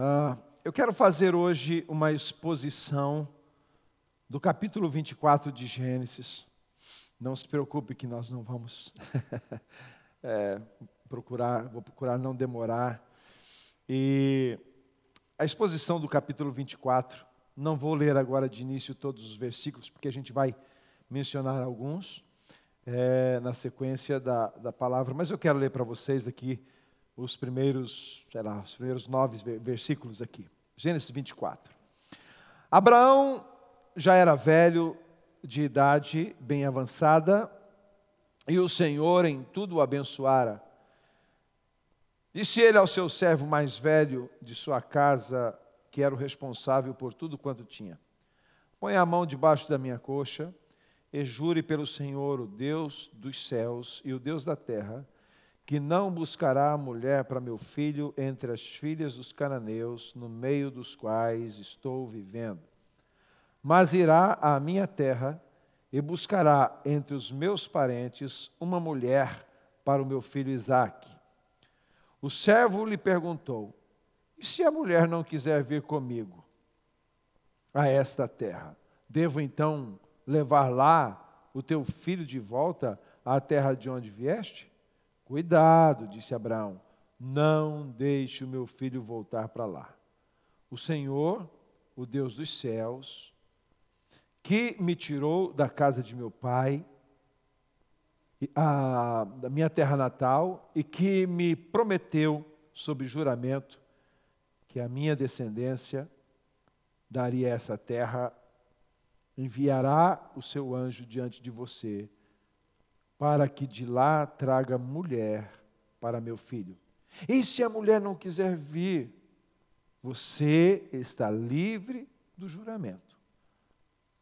Uh, eu quero fazer hoje uma exposição do capítulo 24 de Gênesis. Não se preocupe que nós não vamos é, procurar, vou procurar não demorar. E a exposição do capítulo 24, não vou ler agora de início todos os versículos, porque a gente vai mencionar alguns é, na sequência da, da palavra, mas eu quero ler para vocês aqui os primeiros, sei lá, os primeiros nove versículos aqui. Gênesis 24. Abraão já era velho, de idade bem avançada, e o Senhor em tudo o abençoara. Disse ele ao seu servo mais velho de sua casa, que era o responsável por tudo quanto tinha: Põe a mão debaixo da minha coxa e jure pelo Senhor, o Deus dos céus e o Deus da terra, que não buscará mulher para meu filho entre as filhas dos cananeus, no meio dos quais estou vivendo. Mas irá à minha terra e buscará entre os meus parentes uma mulher para o meu filho Isaque. O servo lhe perguntou: E se a mulher não quiser vir comigo a esta terra? Devo então levar lá o teu filho de volta à terra de onde vieste? Cuidado, disse Abraão, não deixe o meu filho voltar para lá. O Senhor, o Deus dos céus, que me tirou da casa de meu pai, a, da minha terra natal, e que me prometeu, sob juramento, que a minha descendência daria essa terra, enviará o seu anjo diante de você para que de lá traga mulher para meu filho. E se a mulher não quiser vir, você está livre do juramento,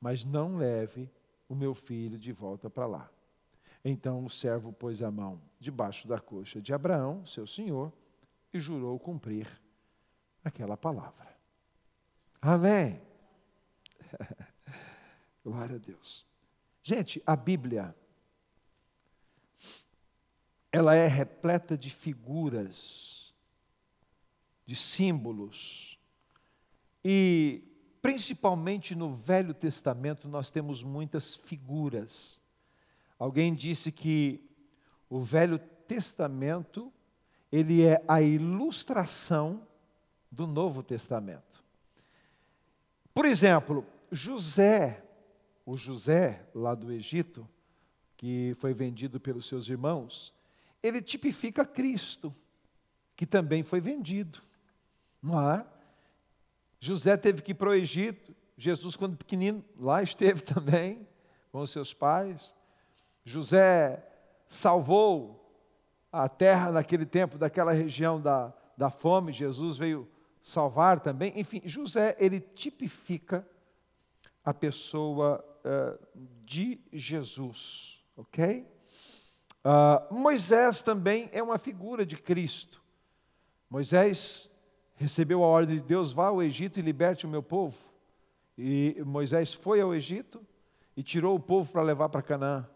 mas não leve o meu filho de volta para lá. Então o servo pôs a mão debaixo da coxa de Abraão, seu senhor, e jurou cumprir aquela palavra. Amém. Glória a Deus. Gente, a Bíblia ela é repleta de figuras, de símbolos. E, principalmente no Velho Testamento, nós temos muitas figuras. Alguém disse que o Velho Testamento, ele é a ilustração do Novo Testamento. Por exemplo, José, o José lá do Egito, que foi vendido pelos seus irmãos, ele tipifica Cristo, que também foi vendido. Não é? José teve que ir para o Egito, Jesus, quando pequenino, lá esteve também com os seus pais. José salvou a terra naquele tempo, daquela região da, da fome, Jesus veio salvar também. Enfim, José, ele tipifica a pessoa uh, de Jesus, ok? Uh, Moisés também é uma figura de Cristo. Moisés recebeu a ordem de Deus: vá ao Egito e liberte o meu povo. E Moisés foi ao Egito e tirou o povo para levar para Canaã.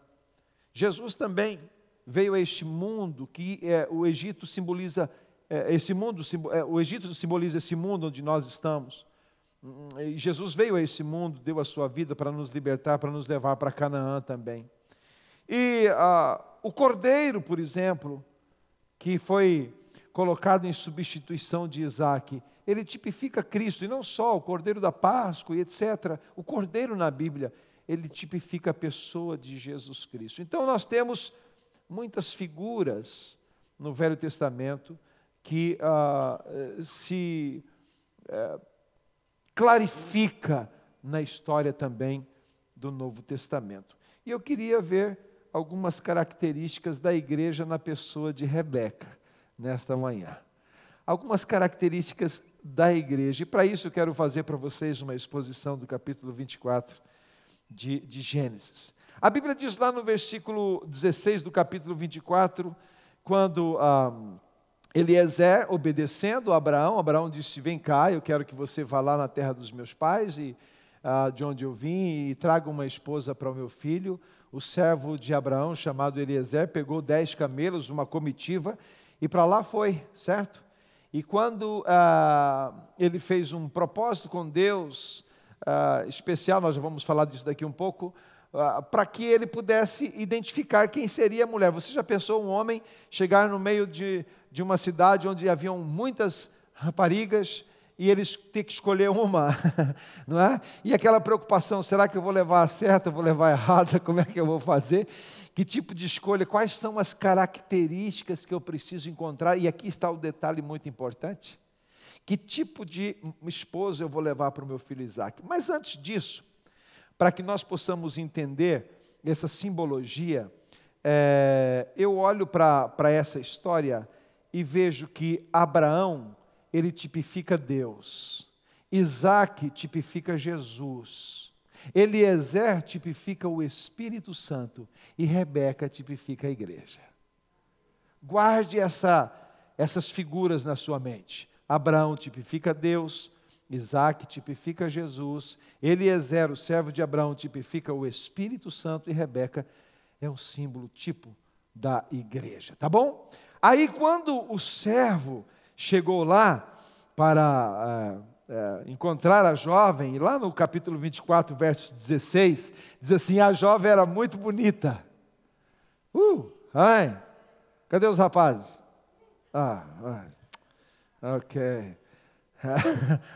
Jesus também veio a este mundo que é, o Egito simboliza é, esse mundo, é, o Egito simboliza esse mundo onde nós estamos. E Jesus veio a esse mundo, deu a sua vida para nos libertar, para nos levar para Canaã também. E ah, o cordeiro, por exemplo, que foi colocado em substituição de Isaac, ele tipifica Cristo, e não só o cordeiro da Páscoa e etc. O cordeiro na Bíblia, ele tipifica a pessoa de Jesus Cristo. Então nós temos muitas figuras no Velho Testamento que ah, se eh, clarifica na história também do Novo Testamento. E eu queria ver algumas características da igreja na pessoa de Rebeca, nesta manhã. Algumas características da igreja. E para isso eu quero fazer para vocês uma exposição do capítulo 24 de, de Gênesis. A Bíblia diz lá no versículo 16 do capítulo 24, quando ah, Eliezer, obedecendo a Abraão, Abraão disse: Vem cá, eu quero que você vá lá na terra dos meus pais, e ah, de onde eu vim, e traga uma esposa para o meu filho o servo de Abraão, chamado Eliezer, pegou dez camelos, uma comitiva, e para lá foi, certo? E quando ah, ele fez um propósito com Deus, ah, especial, nós já vamos falar disso daqui um pouco, ah, para que ele pudesse identificar quem seria a mulher. Você já pensou um homem chegar no meio de, de uma cidade onde haviam muitas raparigas e eles ter que escolher uma, não é? E aquela preocupação, será que eu vou levar a certa, vou levar a errada, como é que eu vou fazer? Que tipo de escolha, quais são as características que eu preciso encontrar? E aqui está o detalhe muito importante. Que tipo de esposa eu vou levar para o meu filho Isaac? Mas antes disso, para que nós possamos entender essa simbologia, é, eu olho para essa história e vejo que Abraão, ele tipifica Deus, Isaac tipifica Jesus, Eliezer tipifica o Espírito Santo. E Rebeca tipifica a igreja. Guarde essa, essas figuras na sua mente. Abraão tipifica Deus, Isaac tipifica Jesus, Eliezer, o servo de Abraão, tipifica o Espírito Santo. E Rebeca é um símbolo tipo da igreja, tá bom? Aí quando o servo chegou lá para é, é, encontrar a jovem, e lá no capítulo 24, verso 16, diz assim: a jovem era muito bonita. Uh, ai, cadê os rapazes? Ah, ah ok.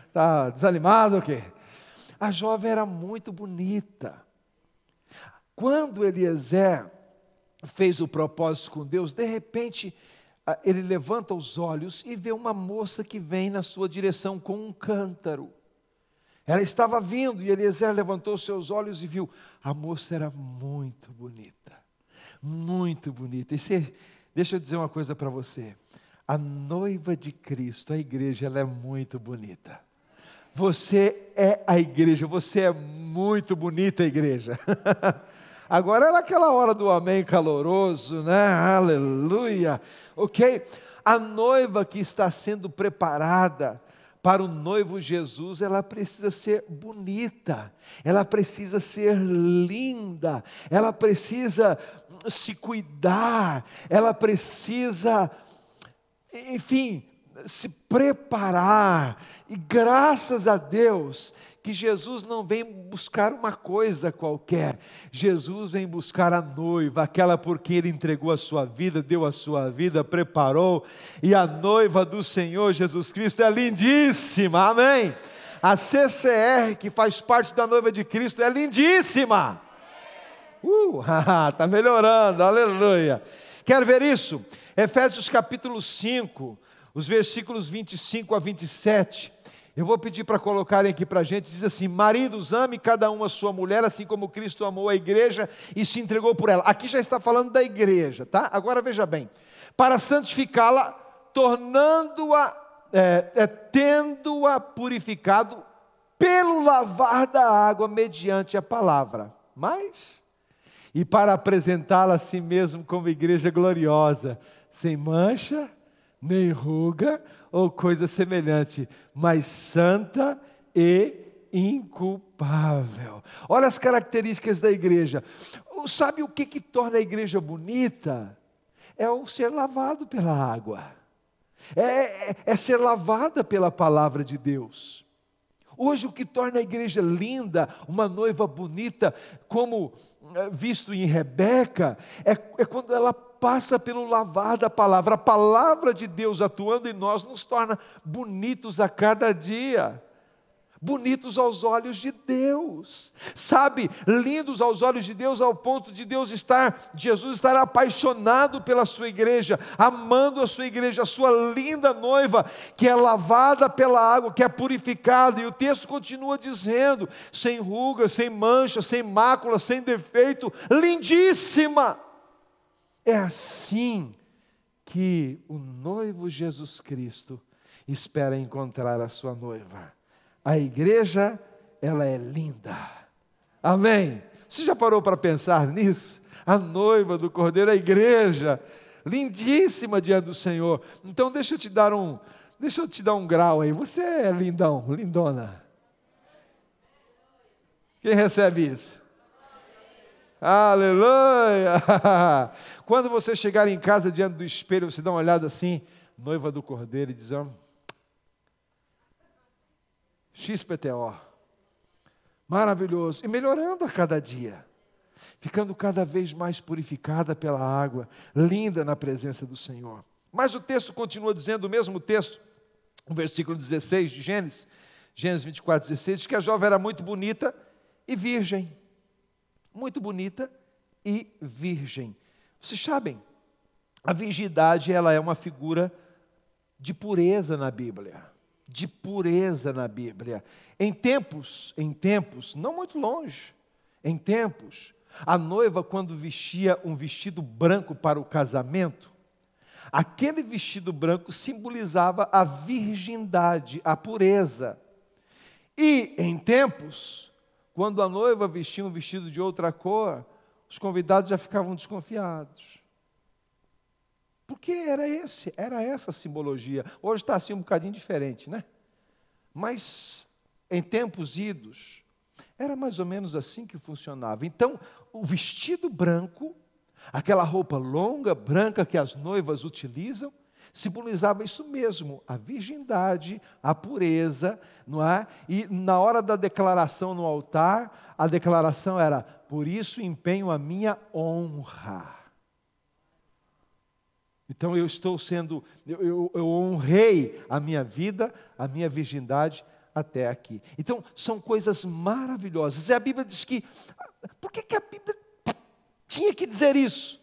Está desanimado o quê? A jovem era muito bonita. Quando Eliezer fez o propósito com Deus, de repente ele levanta os olhos e vê uma moça que vem na sua direção com um cântaro. Ela estava vindo e Eliezer levantou seus olhos e viu. A moça era muito bonita, muito bonita. E você, deixa eu dizer uma coisa para você. A noiva de Cristo, a igreja, ela é muito bonita. Você é a igreja, você é muito bonita, igreja. Agora era aquela hora do amém caloroso, né? Aleluia. Ok? A noiva que está sendo preparada para o noivo Jesus, ela precisa ser bonita, ela precisa ser linda, ela precisa se cuidar, ela precisa, enfim, se preparar. E graças a Deus que Jesus não vem buscar uma coisa qualquer, Jesus vem buscar a noiva, aquela por quem ele entregou a sua vida, deu a sua vida, preparou, e a noiva do Senhor Jesus Cristo é lindíssima, amém? A CCR, que faz parte da noiva de Cristo, é lindíssima. Uh, está melhorando, aleluia. Quer ver isso? Efésios capítulo 5, os versículos 25 a 27. Eu vou pedir para colocarem aqui para a gente, diz assim: Maridos, ame cada um a sua mulher, assim como Cristo amou a igreja e se entregou por ela. Aqui já está falando da igreja, tá? Agora veja bem: para santificá-la, tornando-a, é, é, tendo-a purificado pelo lavar da água mediante a palavra. Mas, e para apresentá-la a si mesmo como igreja gloriosa, sem mancha, nem ruga ou coisa semelhante, mas santa e inculpável. Olha as características da igreja. Sabe o que, que torna a igreja bonita? É o ser lavado pela água, é, é, é ser lavada pela palavra de Deus. Hoje, o que torna a igreja linda, uma noiva bonita, como é, visto em Rebeca, é, é quando ela passa pelo lavar da palavra. A palavra de Deus atuando em nós nos torna bonitos a cada dia. Bonitos aos olhos de Deus, sabe, lindos aos olhos de Deus, ao ponto de Deus estar, Jesus estar apaixonado pela sua igreja, amando a sua igreja, a sua linda noiva, que é lavada pela água, que é purificada, e o texto continua dizendo: sem ruga, sem mancha, sem mácula, sem defeito, lindíssima. É assim que o noivo Jesus Cristo espera encontrar a sua noiva. A igreja, ela é linda. Amém. Você já parou para pensar nisso? A noiva do Cordeiro, a igreja, lindíssima diante do Senhor. Então deixa eu te dar um, deixa eu te dar um grau aí. Você é lindão, lindona. Quem recebe isso? Aleluia! Quando você chegar em casa diante do espelho, você dá uma olhada assim, noiva do cordeiro, e diz: XPTO. Maravilhoso. E melhorando a cada dia. Ficando cada vez mais purificada pela água, linda na presença do Senhor. Mas o texto continua dizendo, o mesmo texto, o versículo 16 de Gênesis, Gênesis 24, 16, diz que a jovem era muito bonita e virgem. Muito bonita e virgem. Vocês sabem, a virgindade ela é uma figura de pureza na Bíblia. De pureza na Bíblia. Em tempos, em tempos, não muito longe, em tempos, a noiva, quando vestia um vestido branco para o casamento, aquele vestido branco simbolizava a virgindade, a pureza. E em tempos, quando a noiva vestia um vestido de outra cor, os convidados já ficavam desconfiados. Porque era esse, era essa a simbologia. Hoje está assim um bocadinho diferente, né? Mas em tempos idos, era mais ou menos assim que funcionava. Então, o vestido branco, aquela roupa longa, branca que as noivas utilizam, simbolizava isso mesmo, a virgindade, a pureza, não é? E na hora da declaração no altar, a declaração era: por isso empenho a minha honra. Então eu estou sendo, eu, eu, eu, honrei a minha vida, a minha virgindade até aqui. Então são coisas maravilhosas. E a Bíblia diz que, por que, que a Bíblia tinha que dizer isso?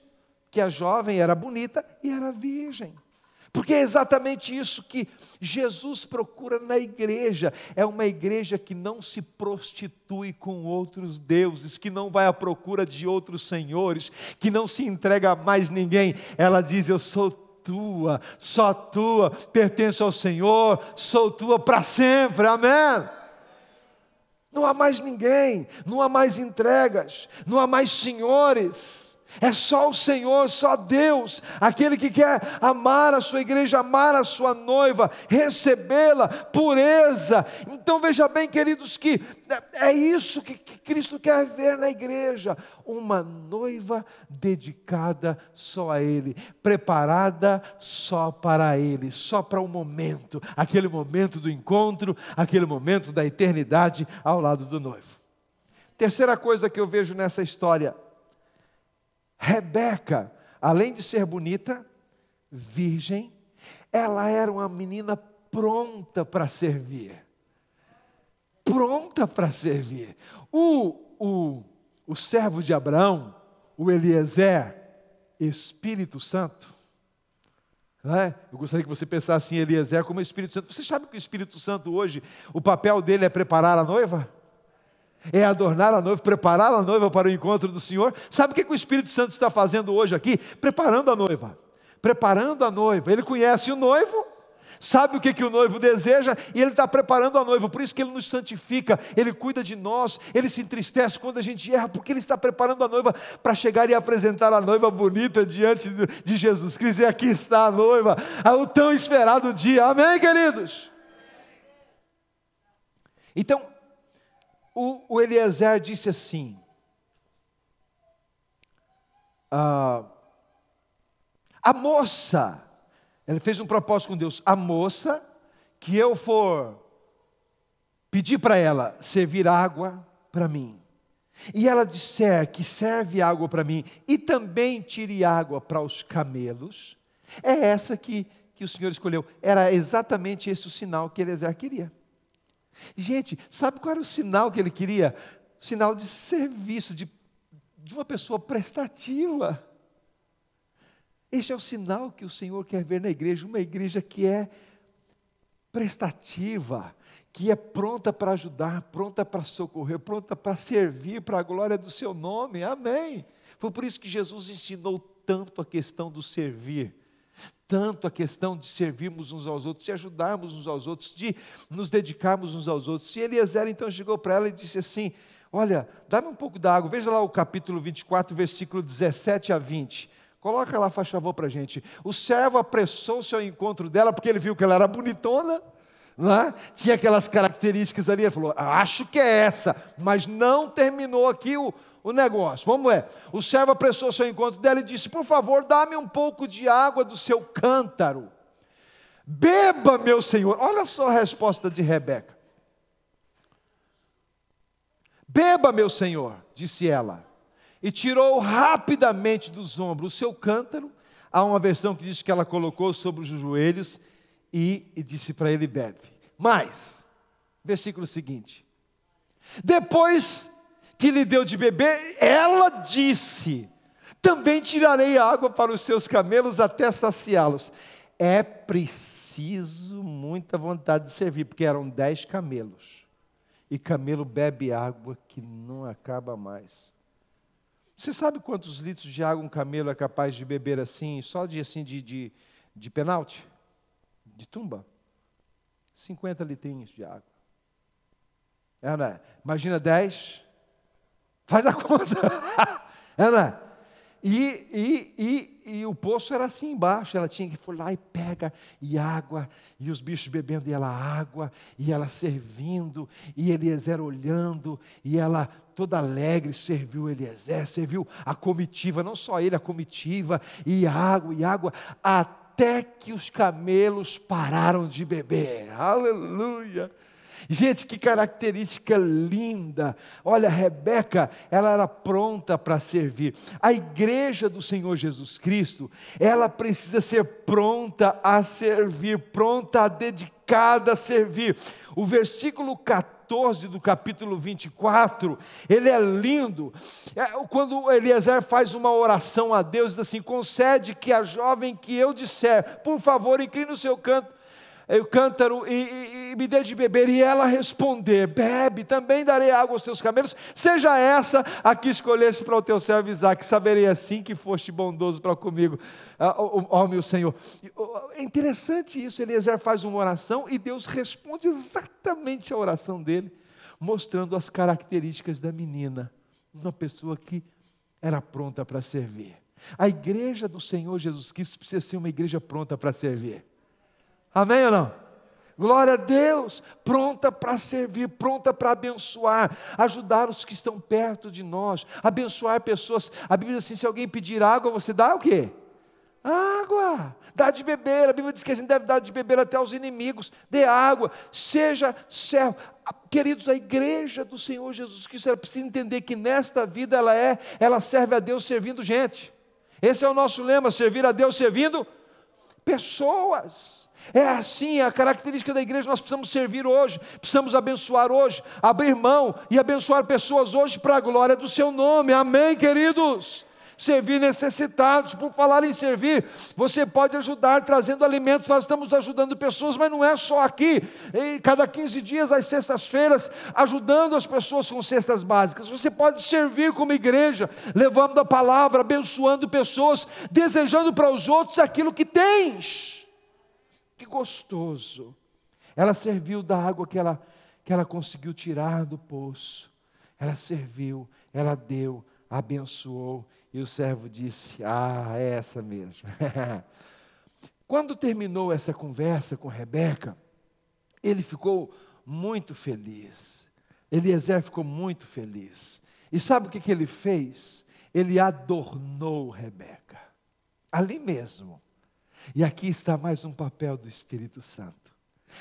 Que a jovem era bonita e era virgem. Porque é exatamente isso que Jesus procura na igreja. É uma igreja que não se prostitui com outros deuses, que não vai à procura de outros senhores, que não se entrega a mais ninguém. Ela diz: Eu sou tua, só tua, pertenço ao Senhor, sou tua para sempre. Amém. Não há mais ninguém, não há mais entregas, não há mais senhores. É só o Senhor, só Deus, aquele que quer amar a sua igreja, amar a sua noiva, recebê-la, pureza. Então veja bem, queridos, que é isso que, que Cristo quer ver na igreja: uma noiva dedicada só a Ele, preparada só para Ele, só para o momento, aquele momento do encontro, aquele momento da eternidade ao lado do noivo. Terceira coisa que eu vejo nessa história, Rebeca, além de ser bonita, virgem, ela era uma menina pronta para servir. Pronta para servir. O, o, o servo de Abraão, o Eliezer, Espírito Santo, é? Eu gostaria que você pensasse em Eliezer como Espírito Santo. Você sabe que o Espírito Santo hoje, o papel dele é preparar a noiva? É adornar a noiva, preparar a noiva para o encontro do Senhor. Sabe o que, o Espírito Santo está fazendo hoje aqui? Preparando a noiva. Preparando a noiva. Ele conhece o noivo, sabe o que, que o noivo deseja e ele está preparando a noiva. Por isso que ele nos santifica, ele cuida de nós, ele se entristece quando a gente erra, porque ele está preparando a noiva para chegar e apresentar a noiva bonita diante de Jesus Cristo. E aqui está a noiva, o tão esperado dia. Amém, queridos? Então, o, o Eliezer disse assim: ah, a moça, ele fez um propósito com Deus, a moça que eu for pedir para ela servir água para mim, e ela disser que serve água para mim e também tire água para os camelos, é essa que, que o Senhor escolheu. Era exatamente esse o sinal que Eliezer queria. Gente, sabe qual era o sinal que ele queria? sinal de serviço, de, de uma pessoa prestativa. Este é o sinal que o Senhor quer ver na igreja, uma igreja que é prestativa, que é pronta para ajudar, pronta para socorrer, pronta para servir para a glória do seu nome. Amém. Foi por isso que Jesus ensinou tanto a questão do servir tanto a questão de servirmos uns aos outros, de ajudarmos uns aos outros, de nos dedicarmos uns aos outros. E Eliezer então chegou para ela e disse assim: Olha, dá-me um pouco da água. Veja lá o capítulo 24, versículo 17 a 20. Coloca lá, faz favor para a gente. O servo apressou-se ao encontro dela, porque ele viu que ela era bonitona, é? tinha aquelas características ali. Ele falou: Acho que é essa, mas não terminou aqui o, o negócio. Vamos ver. O servo apressou-se ao encontro dela e disse: Por favor, dá-me um pouco de água do seu cântaro. Beba, meu senhor. Olha só a resposta de Rebeca. Beba, meu senhor, disse ela, e tirou rapidamente dos ombros o seu cântaro. Há uma versão que diz que ela colocou sobre os joelhos e, e disse para ele: bebe. Mas, versículo seguinte: depois que lhe deu de beber, ela disse: também tirarei água para os seus camelos até saciá-los. É preciso muita vontade de servir, porque eram dez camelos. E camelo bebe água que não acaba mais. Você sabe quantos litros de água um camelo é capaz de beber assim, só de assim de, de, de penalti? De tumba? 50 litrinhos de água. É, né? Imagina 10. Faz a conta. é, né? E, e, e, e, o poço era assim embaixo, ela tinha que ir lá e pega, e água, e os bichos bebendo, e ela água, e ela servindo, e Eliezer olhando, e ela toda alegre serviu Eliezer, serviu a comitiva, não só ele, a comitiva, e água, e água, até que os camelos pararam de beber, aleluia. Gente, que característica linda. Olha, Rebeca, ela era pronta para servir. A igreja do Senhor Jesus Cristo, ela precisa ser pronta a servir, pronta a dedicada a servir. O versículo 14 do capítulo 24, ele é lindo. É, quando Eliezer faz uma oração a Deus, diz assim: concede que a jovem que eu disser, por favor, incline o seu canto o cântaro e, e, me dê de beber, e ela responder: Bebe, também darei água aos teus camelos, seja essa a que escolhesse para o teu servo Isaac, saberei assim que foste bondoso para comigo, ó, ó meu Senhor. É interessante isso, Eliezer faz uma oração e Deus responde exatamente a oração dele, mostrando as características da menina, uma pessoa que era pronta para servir. A igreja do Senhor Jesus Cristo precisa ser uma igreja pronta para servir. Amém ou não? Glória a Deus, pronta para servir, pronta para abençoar, ajudar os que estão perto de nós, abençoar pessoas. A Bíblia diz assim: se alguém pedir água, você dá o quê? Água, dá de beber. A Bíblia diz que a gente deve dar de beber até aos inimigos. Dê água, seja servo. Queridos, a igreja do Senhor Jesus Cristo, ela precisa entender que nesta vida ela é, ela serve a Deus servindo gente. Esse é o nosso lema: servir a Deus servindo pessoas. É assim, a característica da igreja, nós precisamos servir hoje, precisamos abençoar hoje, abrir mão e abençoar pessoas hoje para a glória do seu nome. Amém, queridos? Servir necessitados, por falar em servir, você pode ajudar trazendo alimentos. Nós estamos ajudando pessoas, mas não é só aqui. Cada 15 dias, às sextas-feiras, ajudando as pessoas com cestas básicas. Você pode servir como igreja, levando a palavra, abençoando pessoas, desejando para os outros aquilo que tens. Que gostoso. Ela serviu da água que ela, que ela conseguiu tirar do poço. Ela serviu, ela deu, abençoou. E o servo disse: Ah, é essa mesmo. Quando terminou essa conversa com Rebeca, ele ficou muito feliz. Eliezer ficou muito feliz. E sabe o que, que ele fez? Ele adornou Rebeca. Ali mesmo. E aqui está mais um papel do Espírito Santo.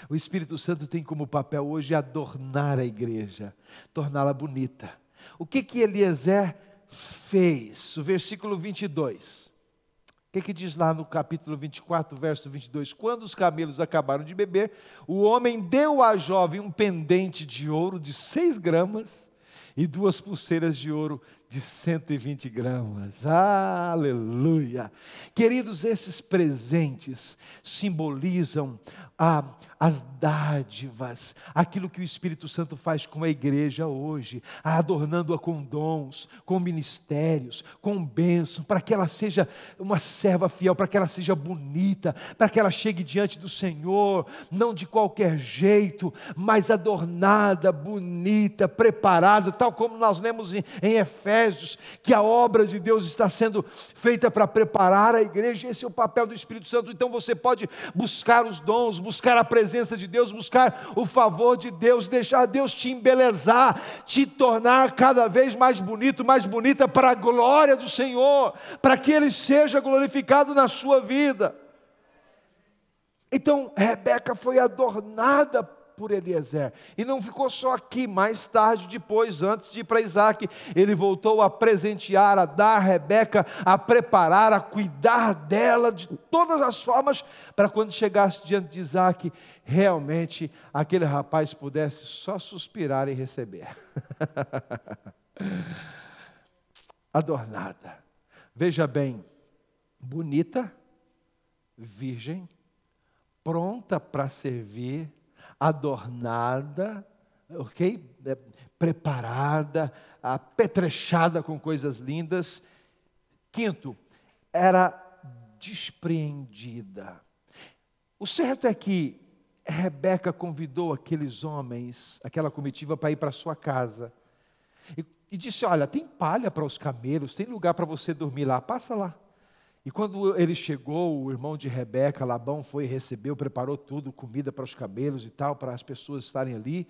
O Espírito Santo tem como papel hoje adornar a igreja, torná-la bonita. O que que Eliezer fez? O versículo 22. O que, que diz lá no capítulo 24, verso 22? Quando os camelos acabaram de beber, o homem deu à jovem um pendente de ouro de seis gramas e duas pulseiras de ouro de 120 gramas. Aleluia! Queridos, esses presentes simbolizam a as dádivas, aquilo que o Espírito Santo faz com a igreja hoje, adornando-a com dons, com ministérios, com bênção, para que ela seja uma serva fiel, para que ela seja bonita, para que ela chegue diante do Senhor, não de qualquer jeito, mas adornada, bonita, preparada, tal como nós lemos em, em Efésios, que a obra de Deus está sendo feita para preparar a igreja, esse é o papel do Espírito Santo. Então você pode buscar os dons, buscar a presença presença de Deus, buscar o favor de Deus, deixar Deus te embelezar, te tornar cada vez mais bonito, mais bonita para a glória do Senhor, para que Ele seja glorificado na sua vida. Então, Rebeca foi adornada por Eliezer. E não ficou só aqui, mais tarde, depois, antes de ir para Isaac, ele voltou a presentear, a dar a Rebeca, a preparar, a cuidar dela de todas as formas, para quando chegasse diante de Isaac, realmente aquele rapaz pudesse só suspirar e receber. Adornada. Veja bem, bonita, virgem, pronta para servir, adornada, ok? É, preparada, apetrechada com coisas lindas. Quinto, era despreendida. O certo é que Rebeca convidou aqueles homens, aquela comitiva, para ir para sua casa. E, e disse: Olha, tem palha para os camelos, tem lugar para você dormir lá, passa lá. E quando ele chegou, o irmão de Rebeca, Labão, foi, recebeu, preparou tudo, comida para os camelos e tal, para as pessoas estarem ali.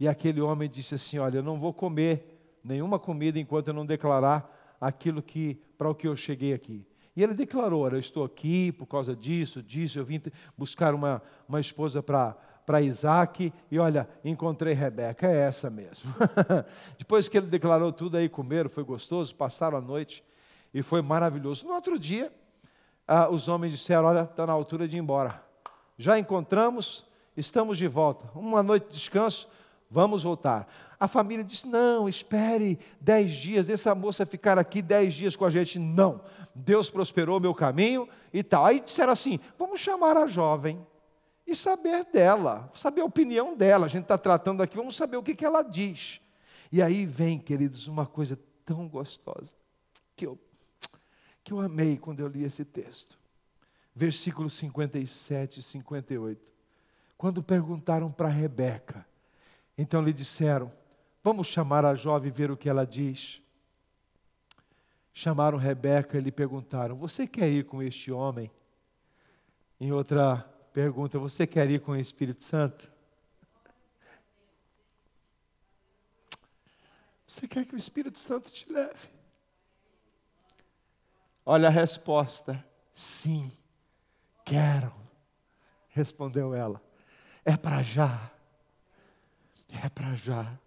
E aquele homem disse assim: Olha, eu não vou comer nenhuma comida enquanto eu não declarar aquilo que para o que eu cheguei aqui. E ele declarou: Olha, eu estou aqui por causa disso, disso, eu vim buscar uma, uma esposa para para Isaac e olha, encontrei Rebeca, é essa mesmo. Depois que ele declarou tudo aí, comeram, foi gostoso, passaram a noite. E foi maravilhoso. No outro dia, ah, os homens disseram: Olha, está na altura de ir embora. Já encontramos, estamos de volta. Uma noite de descanso, vamos voltar. A família disse: Não, espere dez dias, essa moça ficar aqui dez dias com a gente. Não, Deus prosperou meu caminho e tal. Aí disseram assim: Vamos chamar a jovem e saber dela, saber a opinião dela. A gente está tratando aqui, vamos saber o que, que ela diz. E aí vem, queridos, uma coisa tão gostosa que eu que eu amei quando eu li esse texto. Versículos 57 e 58. Quando perguntaram para Rebeca, então lhe disseram: Vamos chamar a jovem e ver o que ela diz. Chamaram Rebeca e lhe perguntaram: Você quer ir com este homem? Em outra pergunta: Você quer ir com o Espírito Santo? Você quer que o Espírito Santo te leve? Olha a resposta: sim, quero. Respondeu ela: é para já. É para já.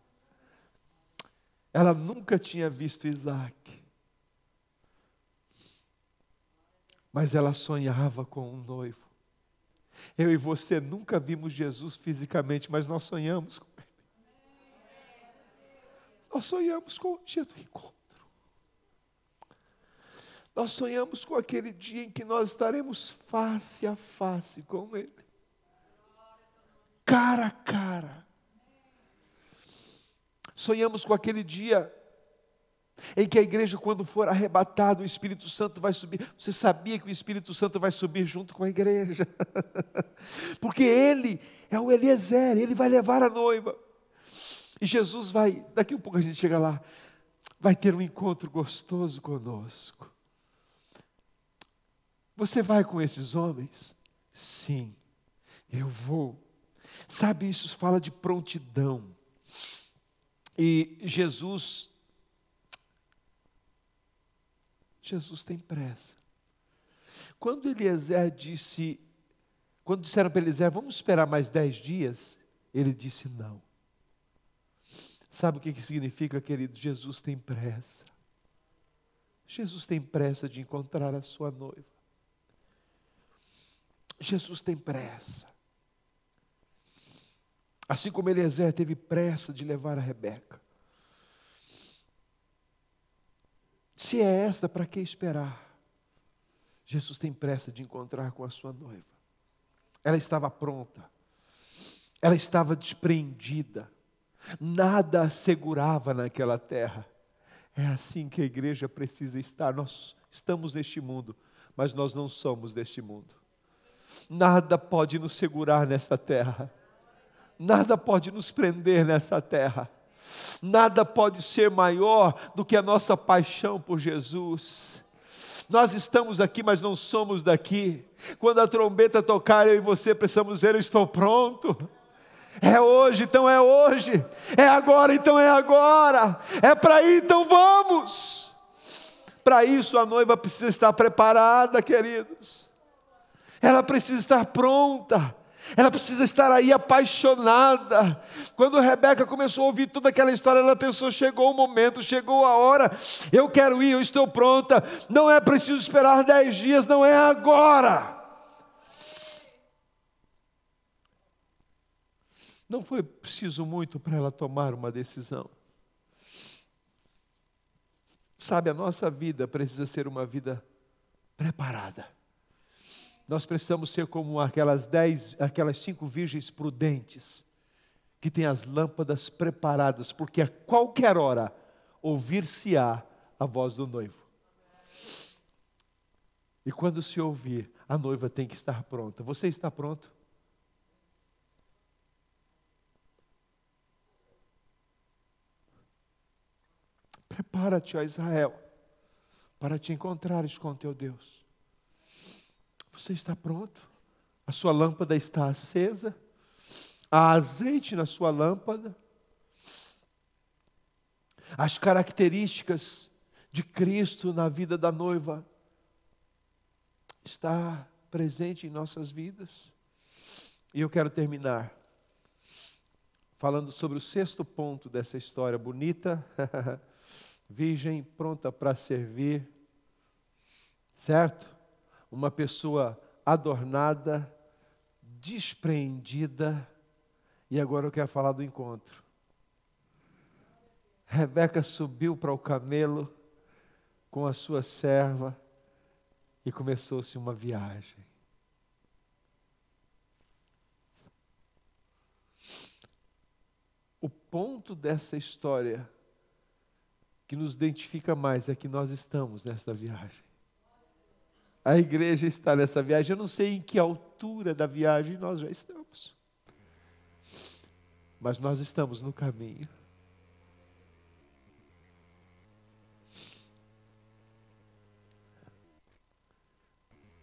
Ela nunca tinha visto Isaac. Mas ela sonhava com um noivo. Eu e você nunca vimos Jesus fisicamente, mas nós sonhamos com Ele. Nós sonhamos com o dia do encontro. Nós sonhamos com aquele dia em que nós estaremos face a face com Ele, cara a cara. Sonhamos com aquele dia em que a igreja, quando for arrebatada, o Espírito Santo vai subir. Você sabia que o Espírito Santo vai subir junto com a igreja? Porque Ele é o Eliezer, Ele vai levar a noiva. E Jesus vai, daqui a um pouco a gente chega lá, vai ter um encontro gostoso conosco. Você vai com esses homens? Sim, eu vou. Sabe, isso fala de prontidão. E Jesus, Jesus tem pressa. Quando Eliezer disse, quando disseram para Eliezer, vamos esperar mais dez dias, ele disse não. Sabe o que, que significa, querido? Jesus tem pressa. Jesus tem pressa de encontrar a sua noiva. Jesus tem pressa. Assim como Eliezer teve pressa de levar a Rebeca. Se é esta, para que esperar? Jesus tem pressa de encontrar com a sua noiva. Ela estava pronta, ela estava despreendida, nada a segurava naquela terra. É assim que a igreja precisa estar. Nós estamos neste mundo, mas nós não somos deste mundo. Nada pode nos segurar nessa terra, nada pode nos prender nessa terra, nada pode ser maior do que a nossa paixão por Jesus. Nós estamos aqui, mas não somos daqui. Quando a trombeta tocar, eu e você precisamos dizer: Eu estou pronto. É hoje, então é hoje. É agora, então é agora. É para ir, então vamos. Para isso a noiva precisa estar preparada, queridos ela precisa estar pronta, Ela precisa estar aí apaixonada. Quando Rebeca começou a ouvir toda aquela história, ela pensou: chegou o momento, chegou a hora, eu quero ir, eu estou pronta. Não é preciso esperar dez dias, não é agora. Não foi preciso muito para ela tomar uma decisão. Sabe, a nossa vida precisa ser uma vida preparada. Nós precisamos ser como aquelas dez, aquelas cinco virgens prudentes, que têm as lâmpadas preparadas, porque a qualquer hora ouvir-se-á a voz do noivo. E quando se ouvir, a noiva tem que estar pronta. Você está pronto? Prepara-te, ó Israel, para te encontrares com teu Deus. Você está pronto? A sua lâmpada está acesa? Há azeite na sua lâmpada? As características de Cristo na vida da noiva está presente em nossas vidas. E eu quero terminar falando sobre o sexto ponto dessa história bonita, virgem pronta para servir, certo? Uma pessoa adornada, despreendida, e agora eu quero falar do encontro. Rebeca subiu para o camelo com a sua serva e começou-se uma viagem. O ponto dessa história que nos identifica mais é que nós estamos nesta viagem. A igreja está nessa viagem. Eu não sei em que altura da viagem nós já estamos. Mas nós estamos no caminho.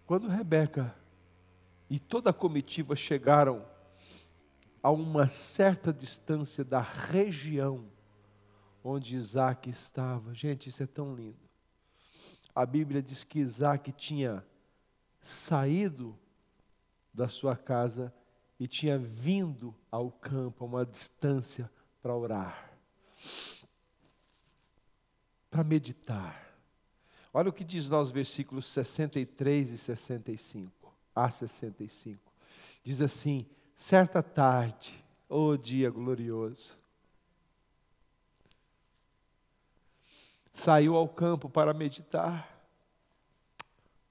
Quando Rebeca e toda a comitiva chegaram a uma certa distância da região onde Isaac estava, gente, isso é tão lindo a Bíblia diz que Isaac tinha saído da sua casa e tinha vindo ao campo, a uma distância, para orar, para meditar. Olha o que diz lá os versículos 63 e 65, a 65. Diz assim: certa tarde, ô oh dia glorioso, saiu ao campo para meditar.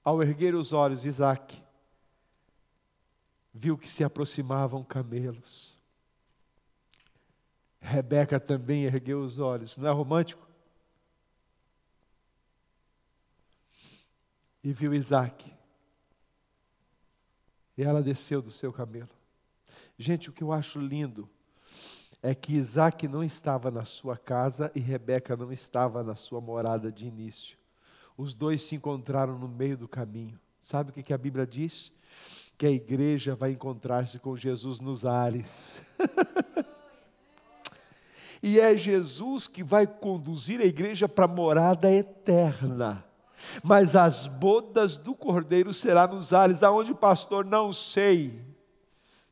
Ao erguer os olhos, Isaac viu que se aproximavam camelos. Rebeca também ergueu os olhos, não é romântico? E viu Isaac. E ela desceu do seu camelo. Gente, o que eu acho lindo é que Isaac não estava na sua casa e Rebeca não estava na sua morada de início. Os dois se encontraram no meio do caminho. Sabe o que a Bíblia diz? Que a igreja vai encontrar-se com Jesus nos ares. e é Jesus que vai conduzir a igreja para a morada eterna. Mas as bodas do Cordeiro será nos ares, aonde pastor não sei.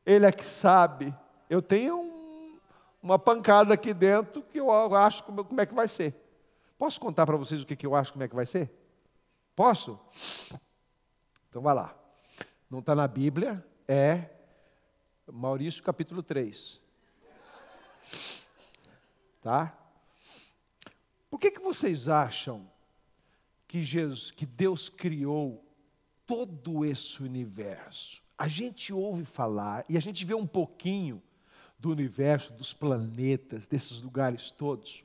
Ele é que sabe. Eu tenho uma pancada aqui dentro que eu acho como, é que vai ser. Posso contar para vocês o que, que eu acho como é que vai ser? Posso? Então vai lá. Não está na Bíblia, é Maurício capítulo 3. Tá? Por que, que vocês acham que, Jesus, que Deus criou todo esse universo? A gente ouve falar e a gente vê um pouquinho do universo, dos planetas, desses lugares todos.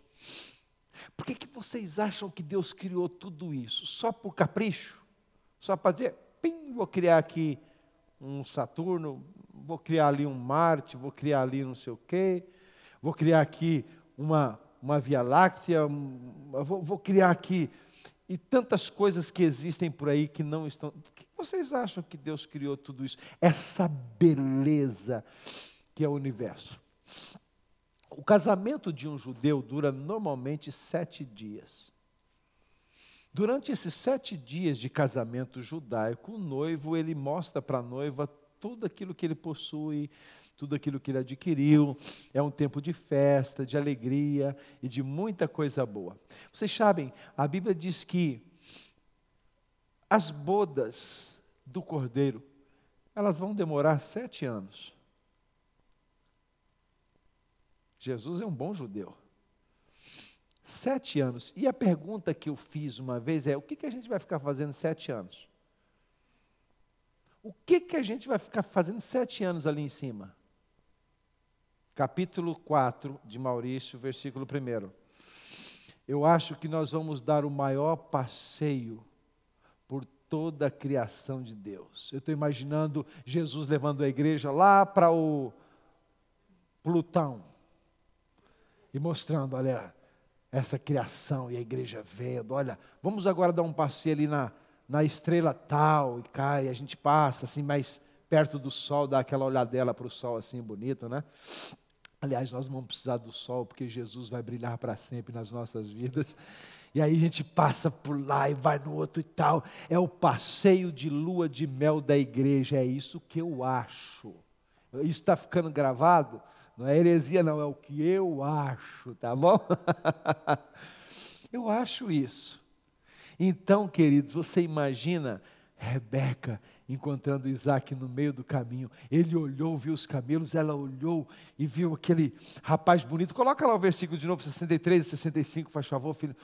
Por que, que vocês acham que Deus criou tudo isso? Só por capricho? Só para dizer, pim, vou criar aqui um Saturno, vou criar ali um Marte, vou criar ali não sei o quê, vou criar aqui uma, uma Via Láctea, vou, vou criar aqui. E tantas coisas que existem por aí que não estão. Por que vocês acham que Deus criou tudo isso? Essa beleza que é o universo. O casamento de um judeu dura normalmente sete dias. Durante esses sete dias de casamento judaico, o noivo ele mostra para a noiva tudo aquilo que ele possui, tudo aquilo que ele adquiriu. É um tempo de festa, de alegria e de muita coisa boa. Vocês sabem, a Bíblia diz que as bodas do cordeiro, elas vão demorar sete anos. Jesus é um bom judeu. Sete anos. E a pergunta que eu fiz uma vez é: o que, que a gente vai ficar fazendo sete anos? O que, que a gente vai ficar fazendo sete anos ali em cima? Capítulo 4 de Maurício, versículo 1. Eu acho que nós vamos dar o maior passeio por toda a criação de Deus. Eu estou imaginando Jesus levando a igreja lá para o Plutão e mostrando: olha, essa criação e a igreja vendo. Olha, vamos agora dar um passeio ali na, na estrela tal e cai, a gente passa assim mais perto do sol, dá aquela olhadela para o sol assim bonito, né? Aliás, nós vamos precisar do sol porque Jesus vai brilhar para sempre nas nossas vidas. E aí a gente passa por lá e vai no outro e tal. É o passeio de lua de mel da igreja, é isso que eu acho. Isso está ficando gravado? Não é heresia, não, é o que eu acho, tá bom? eu acho isso. Então, queridos, você imagina Rebeca encontrando Isaac no meio do caminho. Ele olhou, viu os camelos, ela olhou e viu aquele rapaz bonito. Coloca lá o versículo de novo, 63 e 65, faz favor, filho.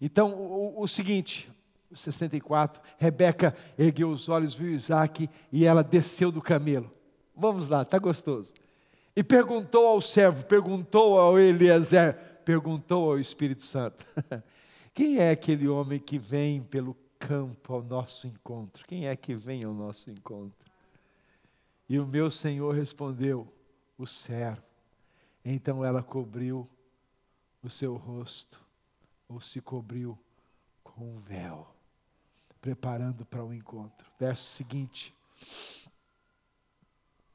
Então, o, o seguinte, 64, Rebeca ergueu os olhos, viu Isaac e ela desceu do camelo. Vamos lá, está gostoso. E perguntou ao servo, perguntou ao Eliezer, perguntou ao Espírito Santo: Quem é aquele homem que vem pelo campo ao nosso encontro? Quem é que vem ao nosso encontro? E o meu Senhor respondeu: O servo. Então ela cobriu o seu rosto, ou se cobriu com um véu, preparando para o encontro. Verso seguinte.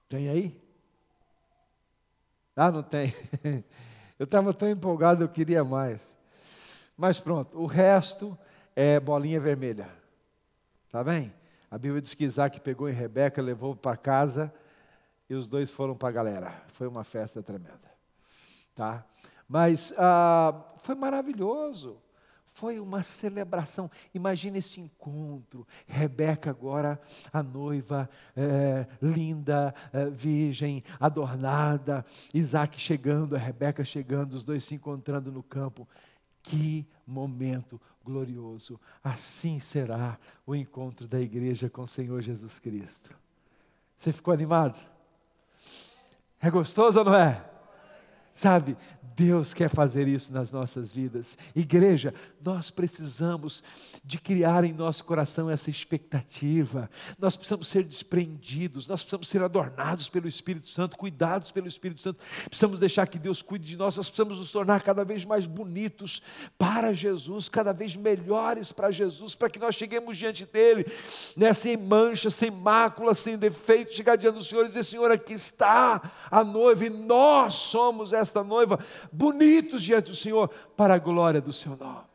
Tem aí? Ah, não tem. Eu estava tão empolgado, eu queria mais. Mas pronto, o resto é bolinha vermelha. Tá bem? A Bíblia diz que Isaac pegou em Rebeca, levou para casa e os dois foram para a galera. Foi uma festa tremenda. Tá? Mas ah, foi maravilhoso. Foi uma celebração. Imagina esse encontro. Rebeca, agora a noiva, é, linda, é, virgem, adornada. Isaac chegando, a Rebeca chegando, os dois se encontrando no campo. Que momento glorioso. Assim será o encontro da igreja com o Senhor Jesus Cristo. Você ficou animado? É gostoso ou não é? Sabe, Deus quer fazer isso nas nossas vidas. Igreja, nós precisamos de criar em nosso coração essa expectativa. Nós precisamos ser desprendidos, nós precisamos ser adornados pelo Espírito Santo, cuidados pelo Espírito Santo. Precisamos deixar que Deus cuide de nós, nós precisamos nos tornar cada vez mais bonitos para Jesus, cada vez melhores para Jesus, para que nós cheguemos diante dele, né, sem mancha, sem mácula, sem defeito, chegar diante do Senhor e dizer: Senhor, aqui está a noiva, e nós somos esta noiva bonitos diante do Senhor, para a glória do seu nome.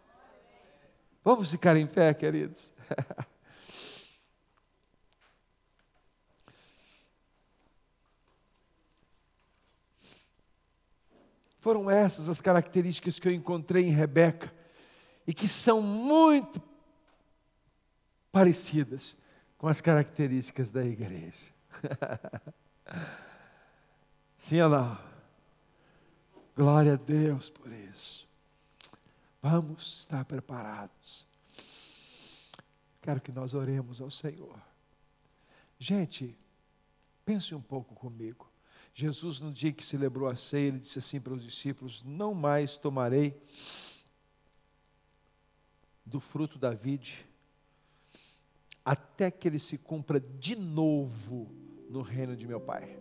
Vamos ficar em fé, queridos. Foram essas as características que eu encontrei em Rebeca e que são muito parecidas com as características da igreja. Sim ou não? Glória a Deus por isso. Vamos estar preparados. Quero que nós oremos ao Senhor. Gente, pense um pouco comigo. Jesus, no dia que celebrou a ceia, ele disse assim para os discípulos: Não mais tomarei do fruto da vide, até que ele se cumpra de novo no reino de meu Pai.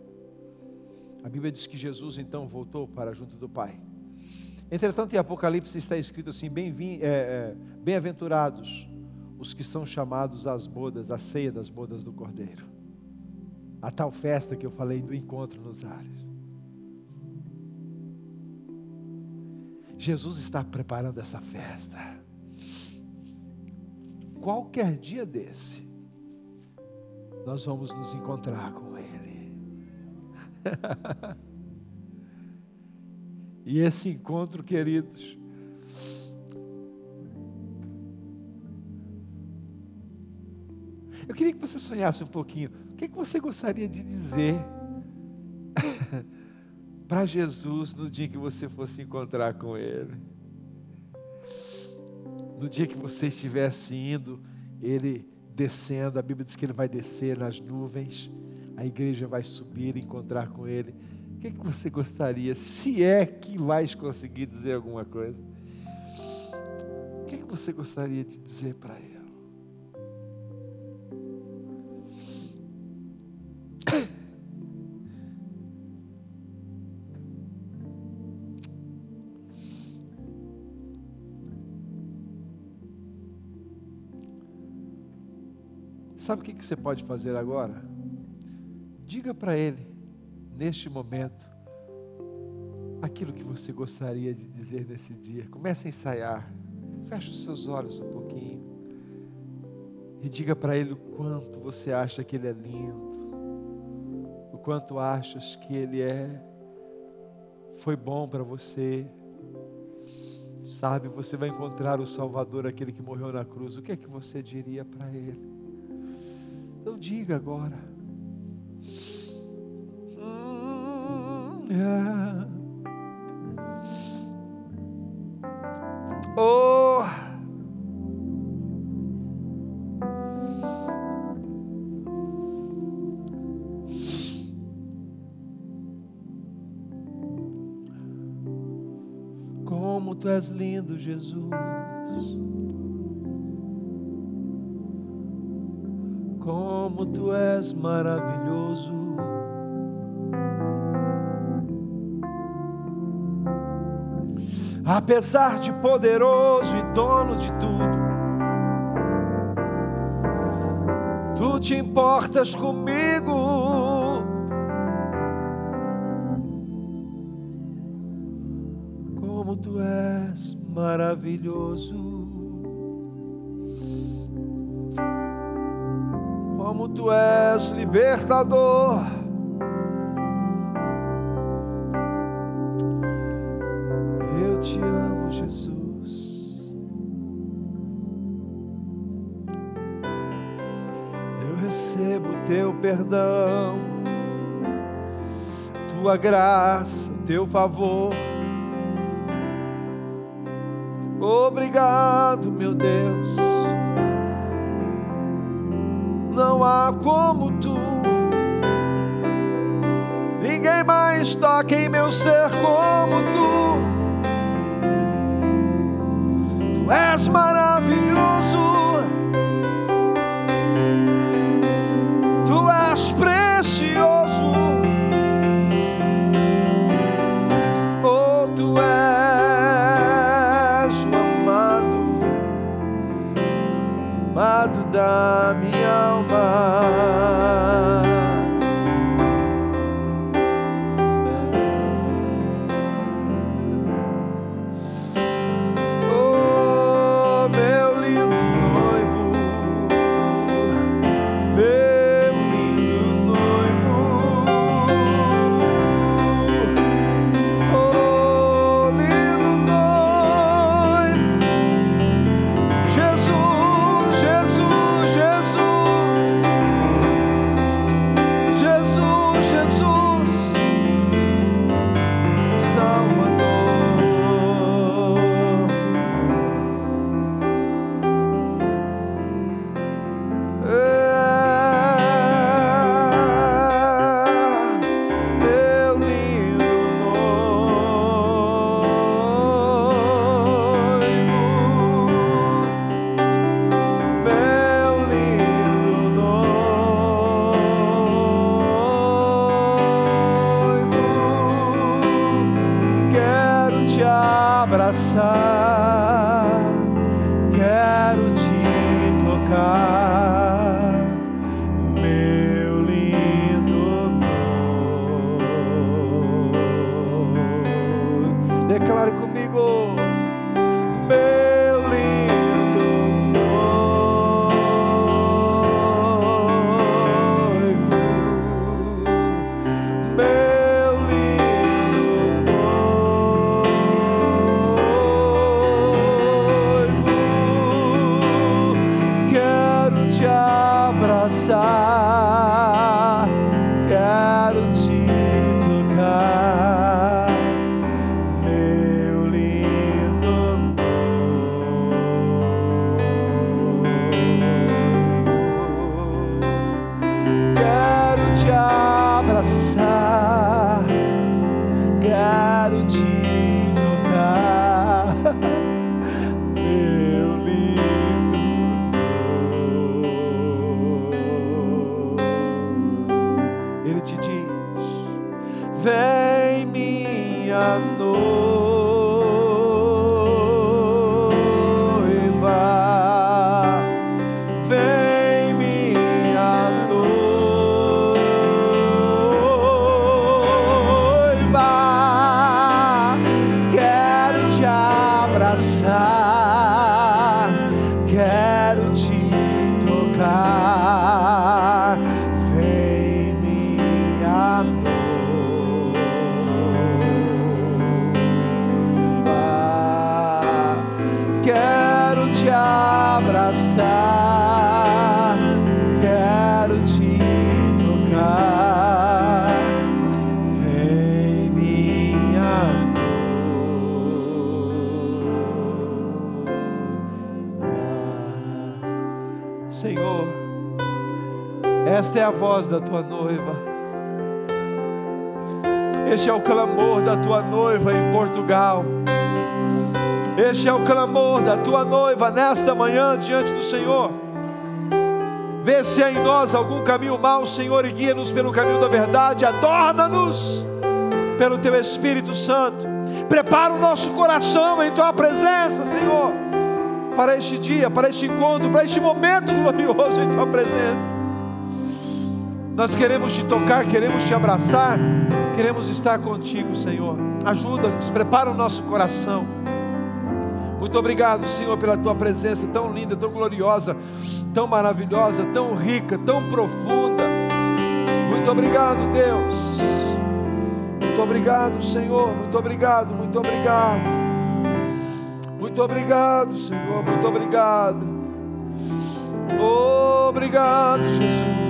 A Bíblia diz que Jesus então voltou para junto do Pai. Entretanto, em Apocalipse está escrito assim: é, é, bem-aventurados os que são chamados às bodas, à ceia das bodas do Cordeiro. A tal festa que eu falei do encontro nos ares. Jesus está preparando essa festa. Qualquer dia desse, nós vamos nos encontrar com Ele. E esse encontro, queridos, eu queria que você sonhasse um pouquinho. O que, que você gostaria de dizer para Jesus no dia que você fosse encontrar com Ele? No dia que você estivesse indo, Ele descendo, a Bíblia diz que Ele vai descer nas nuvens, a igreja vai subir e encontrar com Ele. O que, que você gostaria, se é que vais conseguir dizer alguma coisa? O que, que você gostaria de dizer para Ele? Sabe o que você pode fazer agora? Diga para Ele, neste momento, aquilo que você gostaria de dizer nesse dia. Comece a ensaiar. Feche os seus olhos um pouquinho. E diga para Ele o quanto você acha que Ele é lindo. O quanto achas que Ele é. Foi bom para você. Sabe, você vai encontrar o Salvador, aquele que morreu na cruz. O que é que você diria para Ele? Então diga agora. Oh. Como tu és lindo, Jesus. como tu és maravilhoso. Apesar de poderoso e dono de tudo, tu te importas comigo. Como tu és maravilhoso. como tu és libertador. Te amo, Jesus. Eu recebo teu perdão, tua graça, teu favor. Obrigado, meu Deus não há como tu. Ninguém mais toca em meu ser como tu. Tu és Esta é a voz da tua noiva. Este é o clamor da tua noiva em Portugal. Este é o clamor da tua noiva nesta manhã diante do Senhor. Vê se há em nós algum caminho mau, Senhor, e guia-nos pelo caminho da verdade. Adorna-nos pelo teu Espírito Santo. Prepara o nosso coração em tua presença, Senhor, para este dia, para este encontro, para este momento glorioso em tua presença. Nós queremos te tocar, queremos te abraçar, queremos estar contigo, Senhor. Ajuda-nos, prepara o nosso coração. Muito obrigado, Senhor, pela tua presença tão linda, tão gloriosa, tão maravilhosa, tão rica, tão profunda. Muito obrigado, Deus. Muito obrigado, Senhor. Muito obrigado, muito obrigado. Muito obrigado, Senhor. Muito obrigado. Obrigado, Jesus.